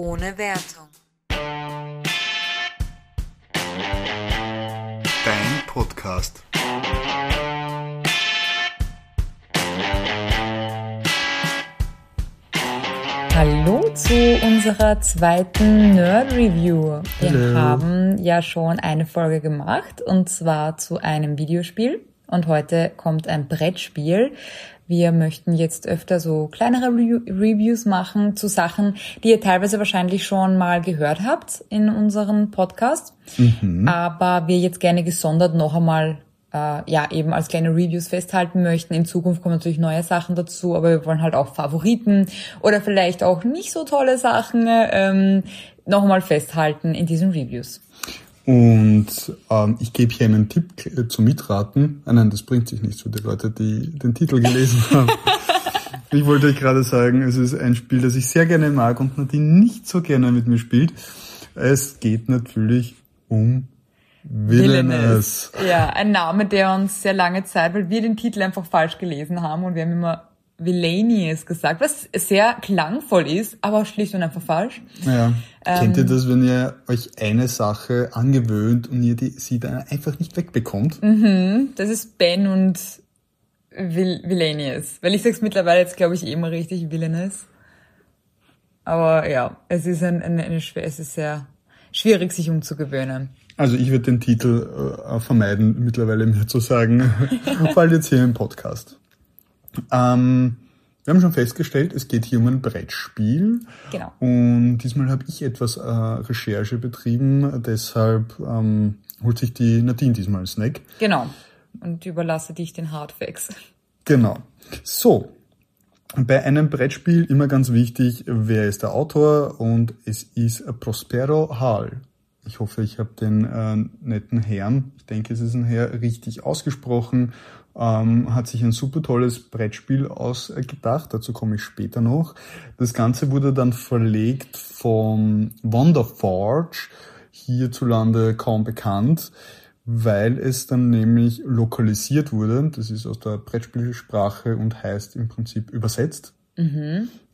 ohne Wertung. Dein Podcast. Hallo zu unserer zweiten Nerd Review. Wir Hallo. haben ja schon eine Folge gemacht und zwar zu einem Videospiel und heute kommt ein Brettspiel. Wir möchten jetzt öfter so kleinere Re Reviews machen zu Sachen, die ihr teilweise wahrscheinlich schon mal gehört habt in unserem Podcast, aber wir jetzt gerne gesondert noch einmal äh, ja eben als kleine Reviews festhalten möchten. In Zukunft kommen natürlich neue Sachen dazu, aber wir wollen halt auch Favoriten oder vielleicht auch nicht so tolle Sachen ähm, nochmal festhalten in diesen Reviews. Und ähm, ich gebe hier einen Tipp äh, zum Mitraten. Ah, nein, das bringt sich nicht für die Leute, die den Titel gelesen haben. ich wollte euch gerade sagen, es ist ein Spiel, das ich sehr gerne mag und Nadine nicht so gerne mit mir spielt. Es geht natürlich um Villainous. Ja, ein Name, der uns sehr lange Zeit, weil wir den Titel einfach falsch gelesen haben und wir haben immer Villainius gesagt, was sehr klangvoll ist, aber schlicht und einfach falsch. Ja. Kennt ihr das, wenn ihr euch eine Sache angewöhnt und ihr die, sie dann einfach nicht wegbekommt? Das ist Ben und Vill Villainius. Weil ich sag's mittlerweile jetzt, glaube ich, eh immer richtig Villainous. Aber ja, es ist ein, eine, eine es ist sehr schwierig, sich umzugewöhnen. Also ich würde den Titel äh, vermeiden, mittlerweile mir zu sagen, allem jetzt hier im Podcast. Ähm, wir haben schon festgestellt, es geht hier um ein Brettspiel. Genau. Und diesmal habe ich etwas äh, Recherche betrieben, deshalb ähm, holt sich die Nadine diesmal einen Snack. Genau. Und überlasse dich den Hardfacts. Genau. So, bei einem Brettspiel immer ganz wichtig, wer ist der Autor und es ist Prospero Hall. Ich hoffe, ich habe den äh, netten Herrn, ich denke, es ist ein Herr, richtig ausgesprochen. Ähm, hat sich ein super tolles Brettspiel ausgedacht, dazu komme ich später noch. Das Ganze wurde dann verlegt von Wonderforge, hierzulande kaum bekannt, weil es dann nämlich lokalisiert wurde. Das ist aus der Brettspielsprache und heißt im Prinzip übersetzt.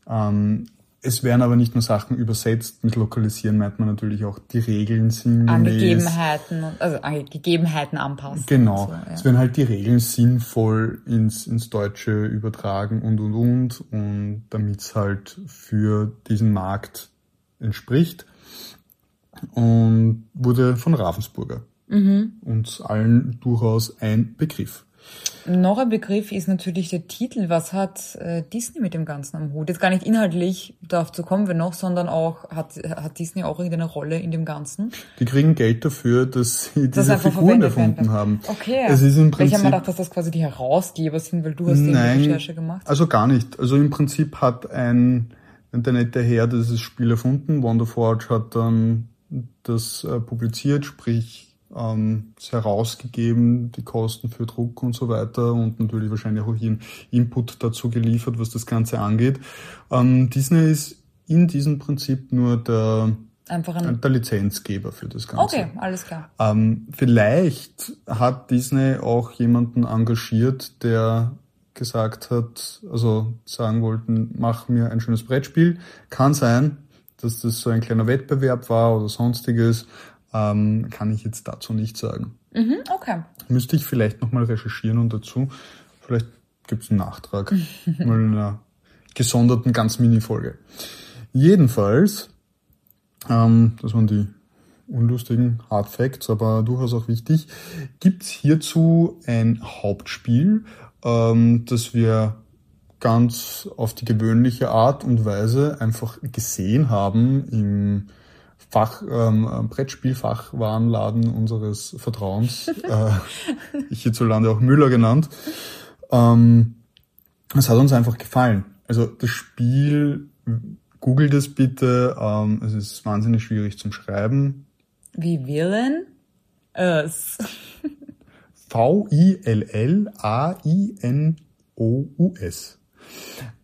Ähm, es werden aber nicht nur Sachen übersetzt, mit lokalisieren meint man natürlich auch die Regeln sinngemäß. An Gegebenheiten, und- also Gegebenheiten anpassen. Genau. So, ja. Es werden halt die Regeln sinnvoll ins, ins Deutsche übertragen und und und und damit es halt für diesen Markt entspricht. Und wurde von Ravensburger. Mhm. Uns allen durchaus ein Begriff. Noch ein Begriff ist natürlich der Titel. Was hat äh, Disney mit dem Ganzen am Hut? Jetzt gar nicht inhaltlich, dazu kommen wir noch, sondern auch, hat, hat Disney auch irgendeine Rolle in dem Ganzen? Die kriegen Geld dafür, dass sie Das diese Figuren werden erfunden haben. Okay. Es ist im Weil ich habe Prinzip mir gedacht, dass das quasi die Herausgeber sind, weil du hast eben die Nein, Recherche gemacht. also gar nicht. Also im Prinzip hat ein, der nette Herr dieses Spiel erfunden. Wonderforge hat dann das äh, publiziert, sprich ähm, herausgegeben, die Kosten für Druck und so weiter und natürlich wahrscheinlich auch ihren Input dazu geliefert, was das Ganze angeht. Ähm, Disney ist in diesem Prinzip nur der, Einfach ein, der Lizenzgeber für das Ganze. okay, alles klar. Ähm, vielleicht hat Disney auch jemanden engagiert, der gesagt hat, also sagen wollten, mach mir ein schönes Brettspiel. Kann sein, dass das so ein kleiner Wettbewerb war oder sonstiges. Ähm, kann ich jetzt dazu nicht sagen. Mhm, okay. Müsste ich vielleicht nochmal recherchieren und dazu, vielleicht gibt es einen Nachtrag. mal in einer gesonderten, ganz Mini-Folge. Jedenfalls, ähm, das waren die unlustigen Hard Facts, aber durchaus auch wichtig, gibt's hierzu ein Hauptspiel, ähm, das wir ganz auf die gewöhnliche Art und Weise einfach gesehen haben im Fach, ähm, Brettspielfachwarenladen unseres Vertrauens, äh, hierzulande auch Müller genannt. Ähm, es hat uns einfach gefallen. Also das Spiel, googelt es bitte, ähm, es ist wahnsinnig schwierig zum Schreiben. Wie Villain? Es. V-I-L-L-A-I-N-O-U-S.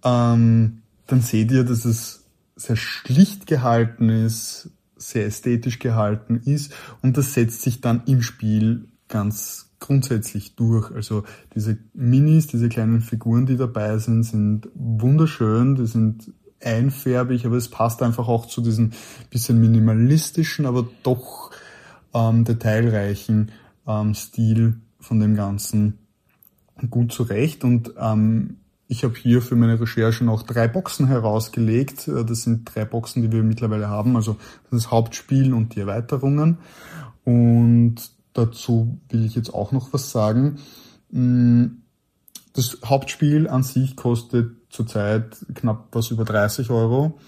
Ähm, dann seht ihr, dass es sehr schlicht gehalten ist, sehr ästhetisch gehalten ist und das setzt sich dann im Spiel ganz grundsätzlich durch. Also diese Minis, diese kleinen Figuren, die dabei sind, sind wunderschön, die sind einfärbig, aber es passt einfach auch zu diesem bisschen minimalistischen, aber doch ähm, detailreichen ähm, Stil von dem Ganzen gut zurecht. Und ähm, ich habe hier für meine Recherchen auch drei Boxen herausgelegt. Äh, das sind drei Boxen, die wir mittlerweile haben, also das Hauptspiel und die Erweiterungen. Und dazu will ich jetzt auch noch was sagen. Mm, das Hauptspiel an sich kostet zurzeit knapp was über 30 Euro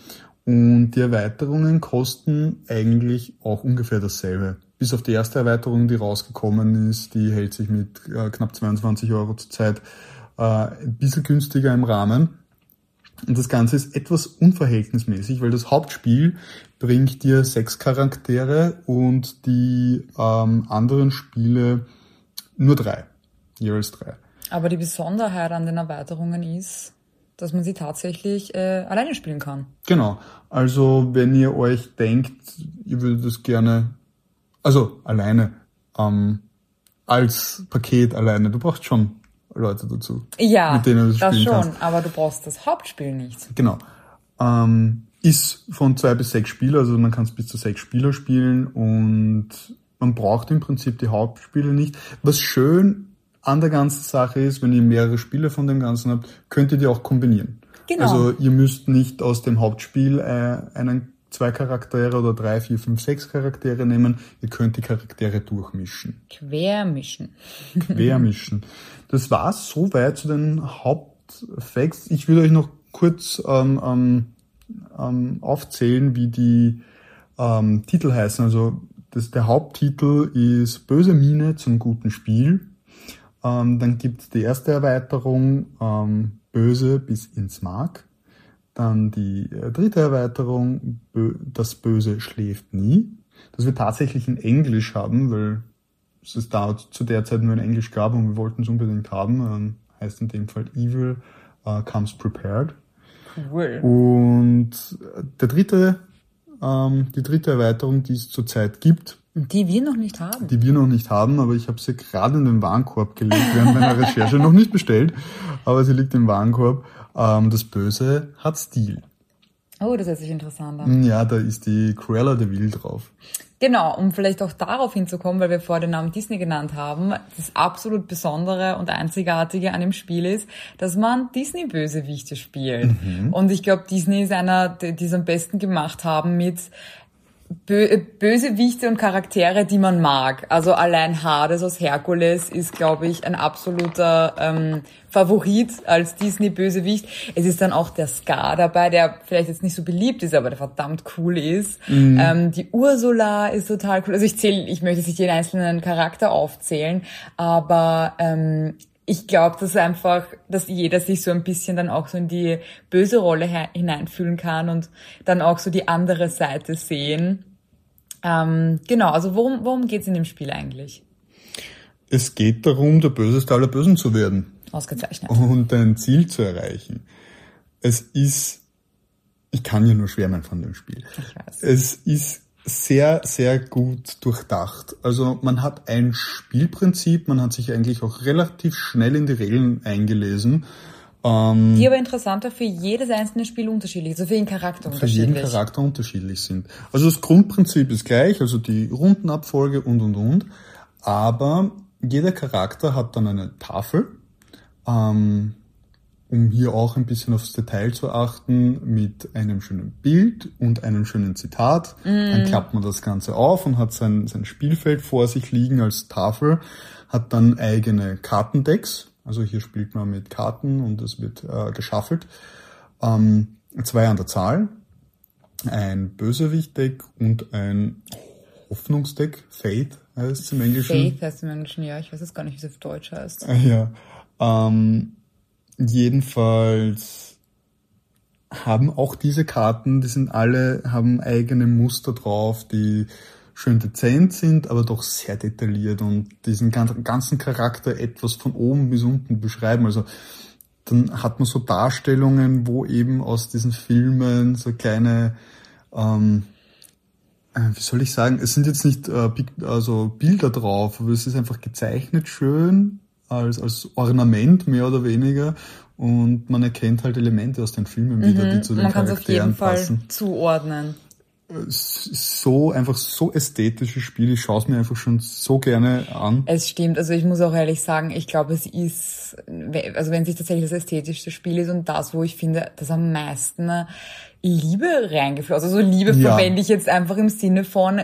und die Erweiterungen kosten eigentlich auch ungefähr dasselbe. Bis auf die erste Erweiterung, die rausgekommen ist, die hält sich mit äh, knapp 22 Euro zurzeit äh, ein bisschen günstiger im Rahmen. Und das Ganze ist etwas unverhältnismäßig, weil das Hauptspiel bringt dir sechs Charaktere und die ähm, anderen Spiele nur drei. Jeweils drei. Aber die Besonderheit an den Erweiterungen ist, dass man sie tatsächlich äh, alleine spielen kann. Genau. Also wenn ihr euch denkt, ihr würdet das gerne, also alleine, ähm, als Paket alleine, du brauchst schon Leute dazu. Ja, mit denen du das spielen schon, kannst. aber du brauchst das Hauptspiel nicht. Genau. Ähm, ist von zwei bis sechs Spieler, also man kann es bis zu sechs Spieler spielen und man braucht im Prinzip die Hauptspiele nicht. Was schön an der ganzen Sache ist, wenn ihr mehrere Spiele von dem Ganzen habt, könnt ihr die auch kombinieren. Genau. Also ihr müsst nicht aus dem Hauptspiel äh, einen zwei Charaktere oder drei, vier, fünf, sechs Charaktere nehmen. Ihr könnt die Charaktere durchmischen. Quermischen. Quermischen. Das war's soweit zu den Hauptfacts. Ich will euch noch kurz ähm, ähm, ähm, aufzählen, wie die ähm, Titel heißen. Also das, der Haupttitel ist Böse Mine zum guten Spiel. Ähm, dann gibt's die erste Erweiterung ähm, Böse bis ins Mark. Dann die äh, dritte Erweiterung Das Böse schläft nie. Das wir tatsächlich in Englisch haben, weil es es da zu der Zeit nur in Englisch gab und wir wollten es unbedingt haben. Ähm, heißt in dem Fall Evil uh, Comes Prepared. Cool. Und der dritte, ähm, die dritte Erweiterung, die es zurzeit gibt, die wir noch nicht haben. Die wir noch nicht haben, aber ich habe sie gerade in den Warenkorb gelegt während meiner Recherche. noch nicht bestellt, aber sie liegt im Warenkorb. Ähm, das Böse hat Stil. Oh, das hört sich interessant an. Ja, da ist die Cruella de Vil drauf. Genau, um vielleicht auch darauf hinzukommen, weil wir vor den Namen Disney genannt haben, das absolut Besondere und Einzigartige an dem Spiel ist, dass man Disney-Bösewichte spielt. Mhm. Und ich glaube, Disney ist einer, die es am besten gemacht haben mit Bö Bösewichte und Charaktere, die man mag. Also allein Hades aus Herkules ist, glaube ich, ein absoluter ähm, Favorit als Disney-Bösewicht. Es ist dann auch der Scar dabei, der vielleicht jetzt nicht so beliebt ist, aber der verdammt cool ist. Mhm. Ähm, die Ursula ist total cool. Also ich zähle, ich möchte nicht jeden einzelnen Charakter aufzählen, aber ähm, ich glaube, dass einfach, dass jeder sich so ein bisschen dann auch so in die böse Rolle hineinfühlen kann und dann auch so die andere Seite sehen. Ähm, genau, also worum, worum geht's in dem Spiel eigentlich? Es geht darum, der Böseste aller Bösen zu werden. Ausgezeichnet. Und ein Ziel zu erreichen. Es ist, ich kann ja nur schwärmen von dem Spiel. Ich weiß. Es ist sehr, sehr gut durchdacht. Also man hat ein Spielprinzip, man hat sich eigentlich auch relativ schnell in die Regeln eingelesen. Ähm, die aber interessanter für jedes einzelne Spiel unterschiedlich, also für jeden Charakter für unterschiedlich. Für jeden Charakter unterschiedlich sind. Also das Grundprinzip ist gleich, also die Rundenabfolge und und und. Aber jeder Charakter hat dann eine Tafel. Ähm, um hier auch ein bisschen aufs Detail zu achten, mit einem schönen Bild und einem schönen Zitat. Mm. Dann klappt man das Ganze auf und hat sein, sein Spielfeld vor sich liegen als Tafel, hat dann eigene Kartendecks. Also hier spielt man mit Karten und es wird äh, geschaffelt. Ähm, zwei an der Zahl, ein Bösewicht-Deck und ein Hoffnungsdeck, Fate heißt es im Englischen. Fate heißt im Englischen, ja, ich weiß jetzt gar nicht, wie es auf Deutsch heißt. Ja. Ähm, Jedenfalls haben auch diese Karten, die sind alle, haben eigene Muster drauf, die schön dezent sind, aber doch sehr detailliert und diesen ganzen Charakter etwas von oben bis unten beschreiben. Also dann hat man so Darstellungen, wo eben aus diesen Filmen so kleine, ähm, äh, wie soll ich sagen, es sind jetzt nicht äh, also Bilder drauf, aber es ist einfach gezeichnet schön als, als Ornament mehr oder weniger. Und man erkennt halt Elemente aus den Filmen wieder, die zu den Mhm. Man kann es auf Charakteren jeden Fall passen. zuordnen. So einfach so ästhetisches Spiel. Ich schaue es mir einfach schon so gerne an. Es stimmt, also ich muss auch ehrlich sagen, ich glaube, es ist, also wenn sich tatsächlich das ästhetischste Spiel ist und das, wo ich finde, das am meisten Liebe reingeflossen, also Liebe Ja. verwende ich jetzt einfach im Sinne von,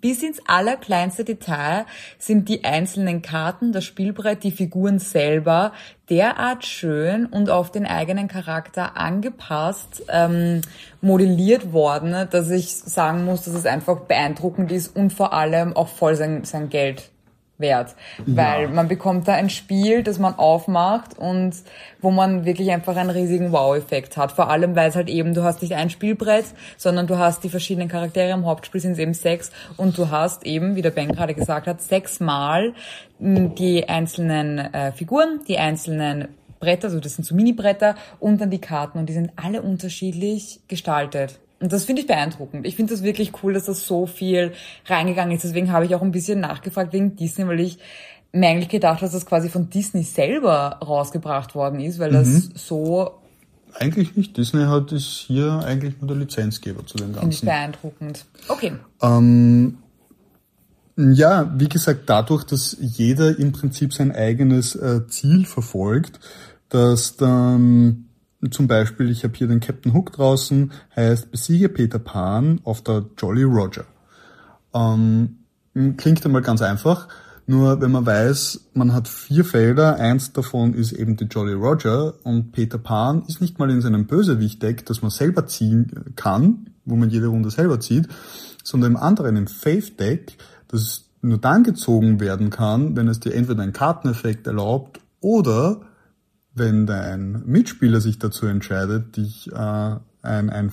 bis ins allerkleinste Detail sind die einzelnen Karten, das Spielbrett, die Figuren selber derart schön und auf den eigenen Charakter angepasst, ähm, modelliert worden, dass ich sagen muss, dass es einfach beeindruckend ist und vor allem auch voll sein, sein Geld wert. Weil man bekommt da ein Spiel, das man aufmacht und wo man wirklich einfach einen riesigen Wow-Effekt hat. Vor allem, weil es halt eben, du hast nicht ein Spielbrett, sondern du hast die verschiedenen Charaktere. Im Hauptspiel sind es eben sechs und du hast eben, wie der Ben gerade gesagt hat, sechsmal mh, die einzelnen äh, Figuren, die einzelnen Bretter, also das sind so Mini-Bretter und dann die Karten und die sind alle unterschiedlich gestaltet. Und das finde ich beeindruckend. Ich finde das wirklich cool, dass das so viel reingegangen ist. Deswegen habe ich auch ein bisschen nachgefragt wegen Disney, weil ich mir eigentlich gedacht habe, dass das quasi von Disney selber rausgebracht worden ist, weil das so, Eigentlich nicht. Disney hat ist hier eigentlich nur der Lizenzgeber zu dem finde ich Ganzen. beeindruckend. Okay. Ähm, ja, wie gesagt, dadurch, dass jeder im Prinzip sein eigenes äh, Ziel verfolgt, dass dann zum Beispiel, ich habe hier den Captain Hook draußen, heißt besiege Peter Pan auf der Jolly Roger. Ähm, klingt einmal ganz einfach, nur wenn man weiß, man hat vier Felder, eins davon ist eben die Jolly Roger und Peter Pan ist nicht mal in seinem Bösewicht-Deck, das man selber ziehen kann, wo man jede Runde selber zieht, sondern im anderen, im Faith-Deck, das nur dann gezogen werden kann, wenn es dir entweder einen Karteneffekt erlaubt oder wenn dein Mitspieler sich dazu entscheidet, dich äh, ein, ein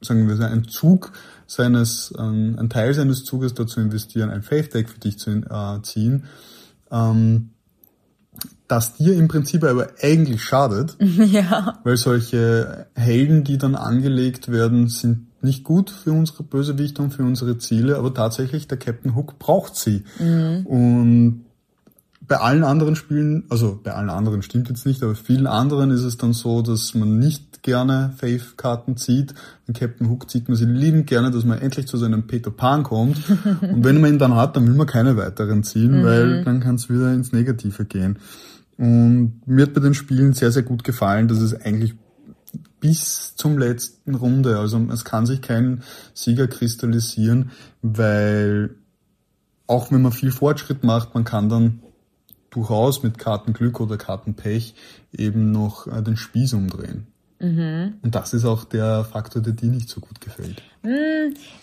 sagen wir einen Zug seines, ähm, ein Teil seines Zuges dazu investieren, ein Faith Deck für dich zu äh, ziehen, ähm, das dir im Prinzip aber eigentlich schadet, ja. weil solche Helden, die dann angelegt werden, sind nicht gut für unsere Bösewichte und für unsere Ziele, aber tatsächlich der Captain Hook braucht sie. Und bei allen anderen Spielen, also bei allen anderen stimmt jetzt nicht, aber vielen anderen ist es dann so, dass man nicht gerne Faith-Karten zieht. Den Captain Hook zieht man sie liebend gerne, dass man endlich zu seinem Peter Pan kommt. Und wenn man ihn dann hat, dann will man keine weiteren ziehen, weil dann kann es wieder ins Negative gehen. Und mir hat bei den Spielen sehr, sehr gut gefallen, dass es eigentlich bis zum letzten Runde, also es kann sich kein Sieger kristallisieren, weil auch wenn man viel Fortschritt macht, man kann dann durchaus mit Kartenglück oder Kartenpech eben noch äh, den Spieß umdrehen. Und das ist auch der Faktor, der dir nicht so gut gefällt.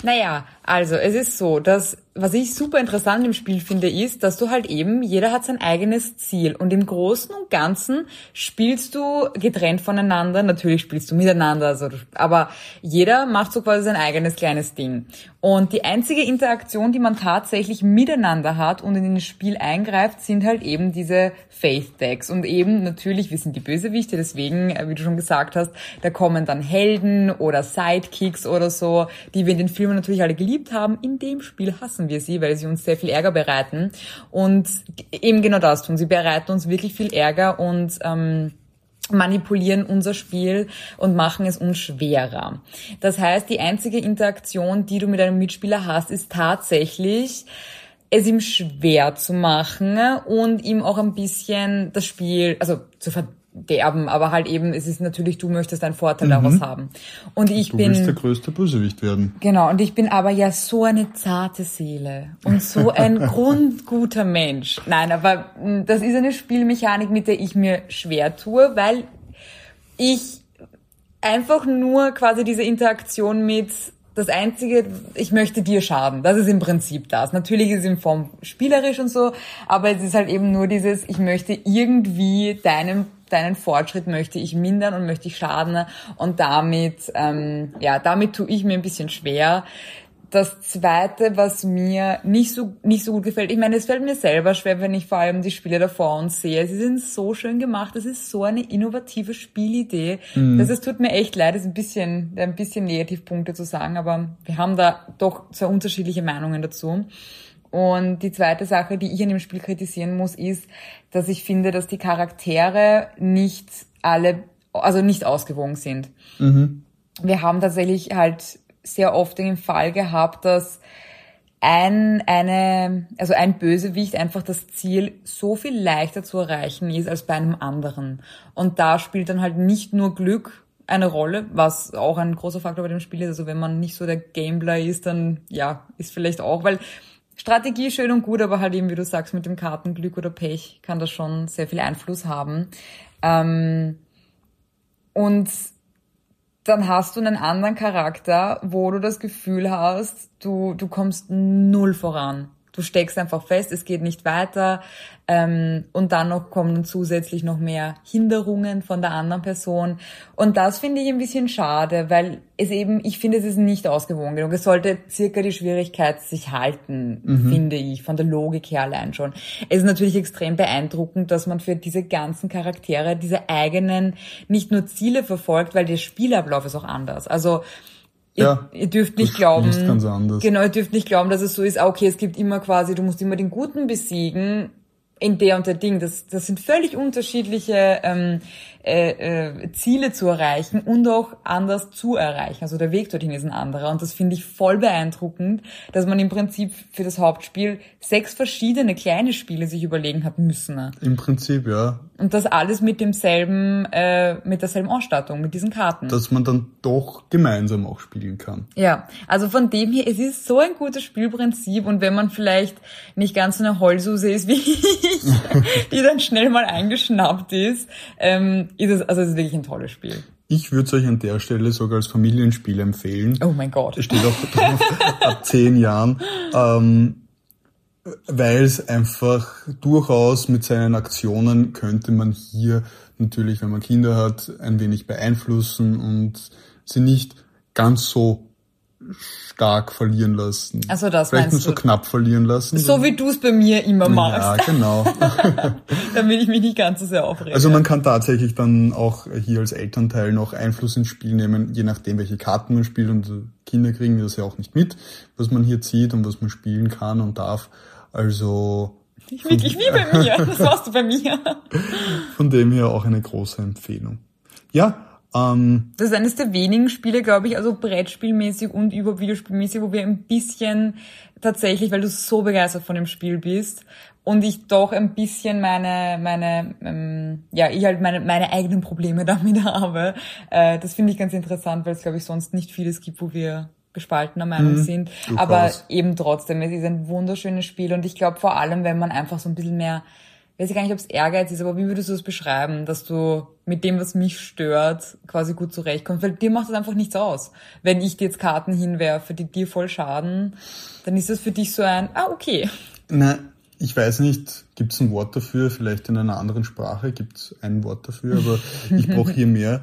Naja, also es ist so, dass was ich super interessant im Spiel finde, ist, dass du halt eben, jeder hat sein eigenes Ziel und im Großen und Ganzen spielst du getrennt voneinander, natürlich spielst du miteinander, also, aber jeder macht so quasi sein eigenes kleines Ding. Und die einzige Interaktion, die man tatsächlich miteinander hat und in das Spiel eingreift, sind halt eben diese Faith Decks. Und eben natürlich, wir sind die Bösewichte, deswegen, äh, wie du schon gesagt hast, da kommen dann Helden oder Sidekicks oder so, die wir in den Filmen natürlich alle geliebt haben. In dem Spiel hassen wir sie, weil sie uns sehr viel Ärger bereiten. Und eben genau das tun. Sie bereiten uns wirklich viel Ärger und ähm, manipulieren unser Spiel und machen es uns schwerer. Das heißt, die einzige Interaktion, die du mit einem Mitspieler hast, ist tatsächlich es ihm schwer zu machen und ihm auch ein bisschen das Spiel, also zu verderben, aber halt eben, es ist natürlich, du möchtest einen Vorteil daraus haben. Und ich Du bin willst der größte Bösewicht werden. Genau, und ich bin aber ja so eine zarte Seele und so ein grundguter Mensch. Nein, aber mh, das ist eine Spielmechanik, mit der ich mir schwer tue, weil ich einfach nur quasi diese Interaktion mit das einzige, ich möchte dir schaden. Das ist im Prinzip das. Natürlich ist es in Form spielerisch und so, aber es ist halt eben nur dieses, ich möchte irgendwie deinen deinen Fortschritt möchte ich mindern und möchte ich schaden und damit, ähm, ja, damit tue ich mir ein bisschen schwer. Das zweite, was mir nicht so, nicht so gut gefällt, ich meine, es fällt mir selber schwer, wenn ich vor allem die Spiele davor uns sehe. Sie sind so schön gemacht. Es ist so eine innovative Spielidee. dass es tut mir echt leid, es ist ein bisschen, ein bisschen Negativpunkte zu sagen, aber wir haben da doch sehr unterschiedliche Meinungen dazu. Und die zweite Sache, die ich an dem Spiel kritisieren muss, ist, dass ich finde, dass die Charaktere nicht alle, also nicht ausgewogen sind. Mhm. Wir haben tatsächlich halt sehr oft den Fall gehabt, dass ein, eine, also ein Bösewicht einfach das Ziel so viel leichter zu erreichen ist als bei einem anderen. Und da spielt dann halt nicht nur Glück eine Rolle, was auch ein großer Faktor bei dem Spiel ist. Also wenn man nicht so der Gambler ist, dann ja, ist vielleicht auch, weil Strategie schön und gut, aber halt eben, wie du sagst, mit dem Kartenglück oder Pech kann das schon sehr viel Einfluss haben. Ähm, und dann hast du einen anderen Charakter, wo du das Gefühl hast, du, du kommst null voran. Du steckst einfach fest, es geht nicht weiter. Ähm, und dann noch kommen zusätzlich noch mehr Hinderungen von der anderen Person. Und das finde ich ein bisschen schade, weil es eben, ich finde, es ist nicht ausgewogen genug. Es sollte circa die Schwierigkeit sich halten, mhm. finde ich, von der Logik her allein schon. Es ist natürlich extrem beeindruckend, dass man für diese ganzen Charaktere diese eigenen, nicht nur Ziele verfolgt, weil der Spielablauf ist auch anders. Also, ja, ihr dürft nicht glauben, genau, ihr dürft nicht glauben, dass es so ist, ah, okay, es gibt immer quasi, du musst immer den Guten besiegen in der und der Ding. Das, das sind völlig unterschiedliche ähm, äh, äh, Ziele zu erreichen und auch anders zu erreichen. Also der Weg dorthin ist ein anderer. Und das finde ich voll beeindruckend, dass man im Prinzip für das Hauptspiel sechs verschiedene kleine Spiele sich überlegen hat müssen. Im Prinzip, ja. Und das alles mit demselben, äh, mit derselben Ausstattung, mit diesen Karten. Dass man dann doch gemeinsam auch spielen kann. Ja, also von dem her, es ist so ein gutes Spielprinzip und wenn man vielleicht nicht ganz so eine Heulsuse ist wie ich, die dann schnell mal eingeschnappt ist, ähm, ist es, also es ist wirklich ein tolles Spiel. Ich würde es euch an der Stelle sogar als Familienspiel empfehlen. Oh mein Gott. Es steht auch drauf, ab zehn Jahren. Ähm, weil es einfach durchaus mit seinen Aktionen könnte man hier natürlich, wenn man Kinder hat, ein wenig beeinflussen und sie nicht ganz so stark verlieren lassen. Also das Vielleicht nur so du? knapp verlieren lassen. So wie du es bei mir immer machst. Ja, genau. Damit ich mich nicht ganz so sehr aufrege. Also man kann tatsächlich dann auch hier als Elternteil noch Einfluss ins Spiel nehmen, je nachdem, welche Karten man spielt. Und Kinder kriegen das ja auch nicht mit, was man hier zieht und was man spielen kann und darf. Also ich wirklich wie bei mir. Das warst du bei mir. Von dem her auch eine große Empfehlung. Ja, ähm, das ist eines der wenigen Spiele, glaube ich, also Brettspielmäßig und über Videospielmäßig, wo wir ein bisschen tatsächlich, weil du so begeistert von dem Spiel bist und ich doch ein bisschen meine, meine, ähm, ja, ich halt meine, meine eigenen Probleme damit habe. Äh, das finde ich ganz interessant, weil es, glaube ich, sonst nicht vieles gibt, wo wir gespaltener Meinung mhm, sind. Aber eben trotzdem, es ist ein wunderschönes Spiel und ich glaube vor allem, wenn man einfach so ein bisschen mehr weiß ich gar nicht, ob es Ehrgeiz ist, aber wie würdest du es beschreiben, dass du mit dem, was mich stört, quasi gut zurechtkommst? Weil dir macht das einfach nichts aus. Wenn ich dir jetzt Karten hinwerfe, die dir voll schaden, dann ist das für dich so ein, ah, okay. Na, ich weiß nicht, gibt es ein Wort dafür, vielleicht in einer anderen Sprache gibt es ein Wort dafür, aber ich brauche hier mehr.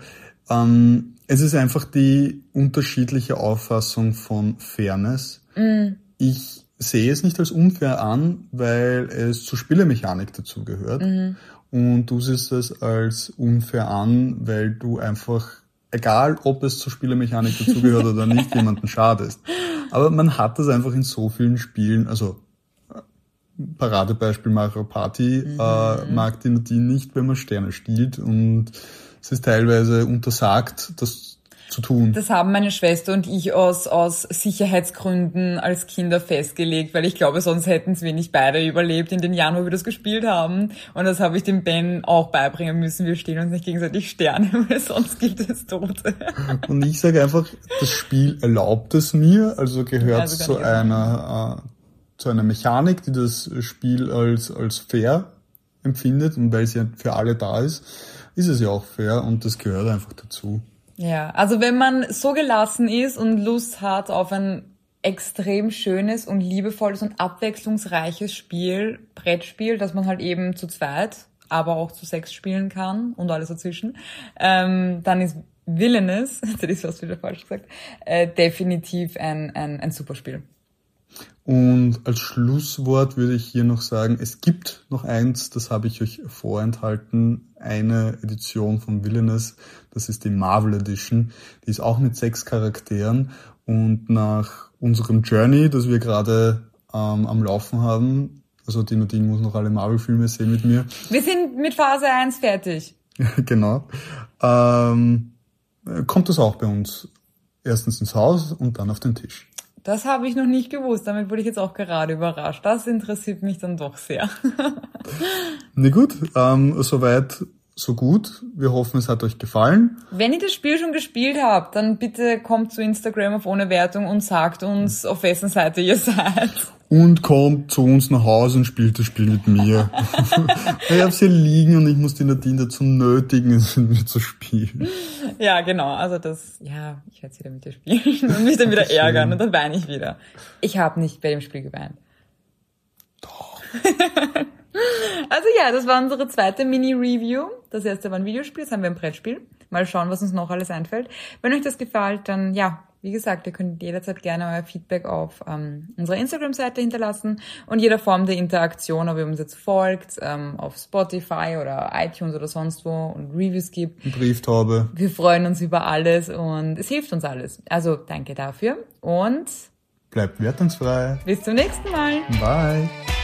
Ähm, es ist einfach die unterschiedliche Auffassung von Fairness. Mm. Ich sehe es nicht als unfair an, weil es zur Spielemechanik dazugehört. Mhm. Und du siehst es als unfair an, weil du einfach, egal ob es zur Spielemechanik dazugehört oder nicht, jemanden schadest. Aber man hat das einfach in so vielen Spielen, also Paradebeispiel Mario Party, mhm. äh, mag die Nadine nicht, wenn man Sterne stiehlt und es ist teilweise untersagt, das zu tun. Das haben meine Schwester und ich aus, aus Sicherheitsgründen als Kinder festgelegt, weil ich glaube, sonst hätten es wir nicht beide überlebt in den Jahren, wo wir das gespielt haben. Und das habe ich dem Ben auch beibringen müssen. Wir stehen uns nicht gegenseitig Sterne, weil sonst gibt es Tote. Und ich sage einfach, das Spiel erlaubt es mir, also gehört also zu einer, äh, zu einer Mechanik, die das Spiel als, als fair empfindet und weil sie für alle da ist, ist es ja auch fair und das gehört einfach dazu. Ja, also wenn man so gelassen ist und Lust hat auf ein extrem schönes und liebevolles und abwechslungsreiches Spiel, Brettspiel, das man halt eben zu zweit, aber auch zu sechs spielen kann und alles dazwischen, ähm, dann ist Villainous, hätte ich was wieder falsch gesagt, äh, definitiv ein, ein, ein super Spiel. Und als Schlusswort würde ich hier noch sagen, es gibt noch eins, das habe ich euch vorenthalten, eine Edition von Villainous, das ist die Marvel Edition, die ist auch mit sechs Charakteren und nach unserem Journey, das wir gerade ähm, am Laufen haben. Also die Nadine muss noch alle Marvel-Filme sehen mit mir. Wir sind mit Phase 1 fertig. genau. Ähm, kommt das auch bei uns erstens ins Haus und dann auf den Tisch. Das habe ich noch nicht gewusst. Damit wurde ich jetzt auch gerade überrascht. Das interessiert mich dann doch sehr. Na gut, ähm, soweit so gut. Wir hoffen, es hat euch gefallen. Wenn ihr das Spiel schon gespielt habt, dann bitte kommt zu Instagram auf ohne Wertung und sagt uns, auf wessen Seite ihr seid. Und kommt zu uns nach Hause und spielt das Spiel mit mir. ich hab's hier liegen und ich muss die Nadine dazu nötigen, es mit mir zu spielen. Ja, genau. Also das, ja, ich werde wieder mit dir spielen und mich dann wieder ärgern und dann weine ich wieder. Ich habe nicht bei dem Spiel geweint. Doch. Also ja, das war unsere zweite Mini-Review. Das erste war ein Videospiel, jetzt haben wir ein Brettspiel. Mal schauen, was uns noch alles einfällt. Wenn euch das gefällt, dann ja, wie gesagt, ihr könnt jederzeit gerne euer Feedback auf ähm, unserer Instagram-Seite hinterlassen und jeder Form der Interaktion, ob ihr uns jetzt folgt, ähm, auf Spotify oder iTunes oder sonst wo und Reviews gibt. Brieftaube. Wir freuen uns über alles und es hilft uns alles. Also danke dafür und bleibt wertungsfrei. Bis zum nächsten Mal. Bye.